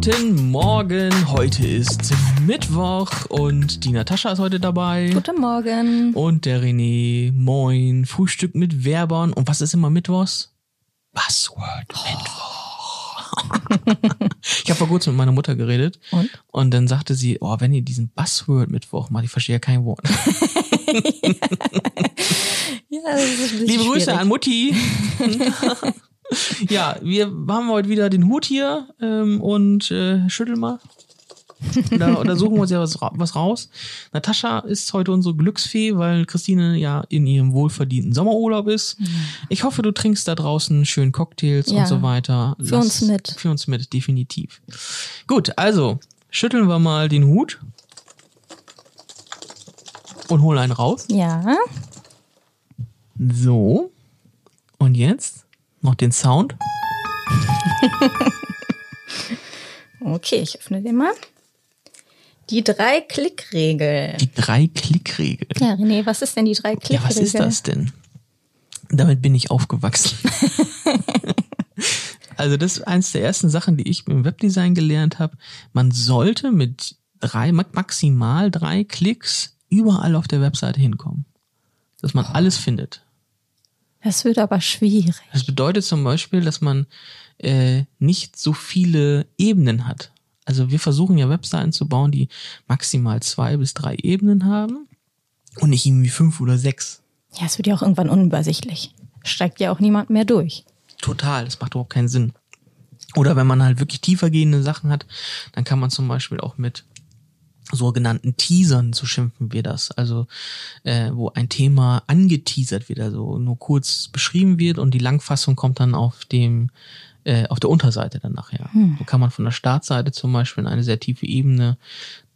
Guten Morgen, heute ist Mittwoch und die Natascha ist heute dabei. Guten Morgen. Und der René, moin, Frühstück mit Werbern. Und was ist immer Mittwochs? Buzzword Mittwoch. ich habe vor kurzem mit meiner Mutter geredet Und? und dann sagte sie, oh, wenn ihr diesen Buzzword Mittwoch macht, ich verstehe ja kein Wort. Ja, Liebe Grüße schwierig. an Mutti. ja, wir haben heute wieder den Hut hier ähm, und äh, schüttel mal. Da, da suchen wir uns ja was, was raus. Natascha ist heute unsere Glücksfee, weil Christine ja in ihrem wohlverdienten Sommerurlaub ist. Ich hoffe, du trinkst da draußen schön Cocktails Ja, und so weiter. für uns mit. Für uns mit, definitiv. Gut, also schütteln wir mal den Hut und holen einen raus. Ja, So. Und jetzt noch den Sound. okay, ich öffne den mal. Die Drei-Klick-Regel. Die Drei-Klick-Regel. Ja, René, was ist denn die Drei-Klick-Regel? Ja, was ist das denn? Damit bin ich aufgewachsen. also das ist eins der ersten Sachen, die ich im Webdesign gelernt habe. Man sollte mit drei, ma- maximal drei Klicks überall auf der Webseite hinkommen. Dass man alles findet. Das wird aber schwierig. Das bedeutet zum Beispiel, dass man äh, nicht so viele Ebenen hat. Also wir versuchen ja Webseiten zu bauen, die maximal zwei bis drei Ebenen haben und nicht irgendwie fünf oder sechs. Ja, es wird ja auch irgendwann unübersichtlich. Steigt ja auch niemand mehr durch. Total, das macht überhaupt keinen Sinn. Oder wenn man halt wirklich tiefergehende Sachen hat, dann kann man zum Beispiel auch mit sogenannten Teasern, so schimpfen wir das, also äh, wo ein Thema angeteasert wird, also nur kurz beschrieben wird und die Langfassung kommt dann auf dem äh, auf der Unterseite dann nachher. So kann man von der Startseite zum Beispiel in eine sehr tiefe Ebene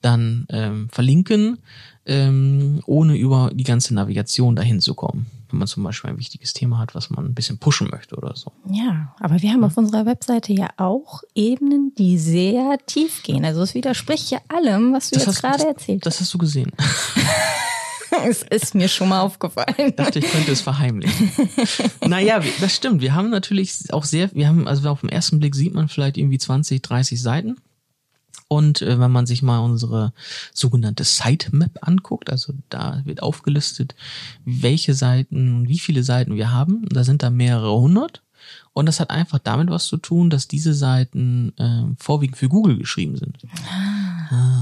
dann ähm, verlinken, ähm, ohne über die ganze Navigation dahin zu kommen. Wenn man zum Beispiel ein wichtiges Thema hat, was man ein bisschen pushen möchte oder so. Ja, aber wir haben auf unserer Webseite ja auch Ebenen, die sehr tief gehen. Also es widerspricht ja allem, was du jetzt hast- gerade erzählt Das hast du gesehen. hast. Es ist mir schon mal aufgefallen. dachte, ich könnte es verheimlichen. naja, das stimmt. Wir haben natürlich auch sehr, wir haben, also auf den ersten Blick sieht man vielleicht irgendwie 20, 30 Seiten. Und äh, wenn man sich mal unsere sogenannte Sitemap anguckt, also da wird aufgelistet, welche Seiten, wie viele Seiten wir haben. Da sind da mehrere hundert. Und das hat einfach damit was zu tun, dass diese Seiten äh, vorwiegend für Google geschrieben sind. Ah,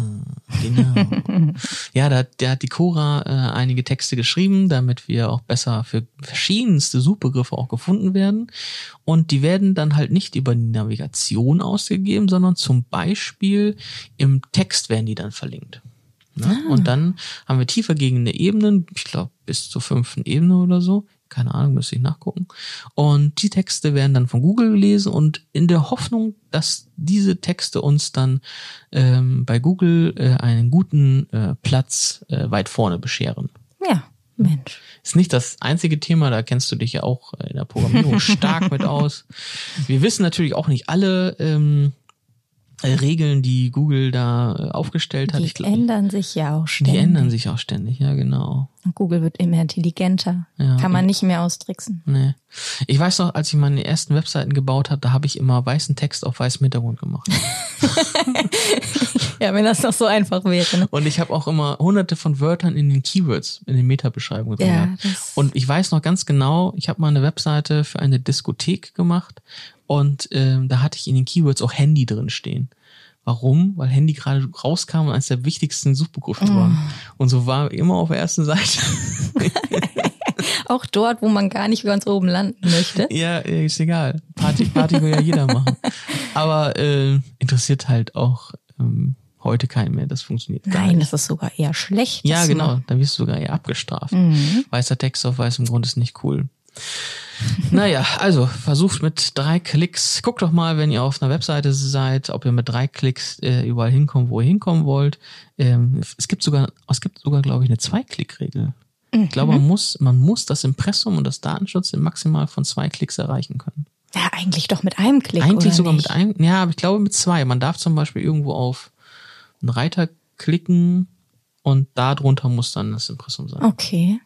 genau. ja, da, hat- da hat die Cora äh, einige Texte geschrieben, damit wir auch besser für verschiedenste Suchbegriffe auch gefunden werden. Und die werden dann halt nicht über die Navigation ausgegeben, sondern zum Beispiel im Text werden die dann verlinkt. Ne? Und dann haben wir tiefergehende Ebenen, ich glaube bis zur fünften Ebene oder so. Keine Ahnung, müsste ich nachgucken. Und die Texte werden dann von Google gelesen und in der Hoffnung, dass diese Texte uns dann ähm, bei Google äh, einen guten äh, Platz äh, weit vorne bescheren. Ja, Mensch. Ist nicht das einzige Thema, da kennst du dich ja auch in der Programmierung stark mit aus. Wir wissen natürlich auch nicht alle ähm, äh, Regeln, die Google da äh, aufgestellt hat. Die glaub, ändern sich ja auch die ständig. ändern sich auch ständig, ja genau. Google wird immer intelligenter. Ja, Kann man nicht mehr austricksen. Nee. Ich weiß noch, als ich meine ersten Webseiten gebaut habe, da habe ich immer weißen Text auf weißem Hintergrund gemacht. Ja, wenn das noch so einfach wäre. Ne? Und ich habe auch immer hunderte von Wörtern in den Keywords, in den Meta-Beschreibungen drin Ja, das- Und ich weiß noch ganz genau, ich habe mal eine Webseite für eine Diskothek gemacht und ähm, da hatte ich in den Keywords auch Handy drin stehen. Warum? Weil Handy gerade rauskam und eines der wichtigsten Suchbegriffe Mm. war. Und so war immer auf der ersten Seite. Auch dort, wo man gar nicht ganz oben landen möchte. ja, ist egal. Party, Party will ja jeder machen. Aber äh, interessiert halt auch ähm, heute keinen mehr. Das funktioniert gar Nein, nicht. das ist sogar eher schlecht. Ja, genau. machen. Da wirst du sogar eher abgestraft. Mhm. Weißer Text auf weißem Grund ist nicht cool. Naja, also versucht mit drei Klicks. Guckt doch mal, wenn ihr auf einer Webseite seid, ob ihr mit drei Klicks äh, überall hinkommt, wo ihr hinkommen wollt. Ähm, es gibt sogar, es gibt sogar, glaube ich, eine Zwei-Klick-Regel. Ich glaube, man muss, man muss das Impressum und das Datenschutz im maximal von zwei Klicks erreichen können. Ja, eigentlich doch mit einem Klick. Eigentlich sogar nicht? mit einem, ja, aber ich glaube mit zwei. Man darf zum Beispiel irgendwo auf einen Reiter klicken und darunter muss dann das Impressum sein. Okay.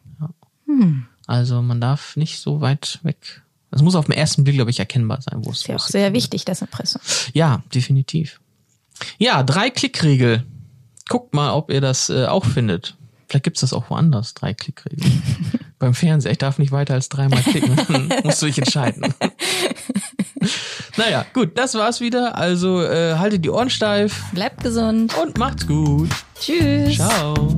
Also man darf nicht so weit weg. Es muss auf den ersten Blick, glaube ich, erkennbar sein, wo es Ist ja wo auch sehr ist. wichtig, das Impressum. Ja, definitiv. Ja, Drei-Klick-Regel. Guckt mal, ob ihr das äh, auch findet. Vielleicht gibt's das auch woanders, Drei-Klick-Regel. Beim Fernseher, ich darf nicht weiter als dreimal klicken. Dann musst du dich entscheiden. naja, gut, das war's wieder. Also äh, haltet die Ohren steif Bleibt gesund. und macht's gut. Tschüss. Ciao.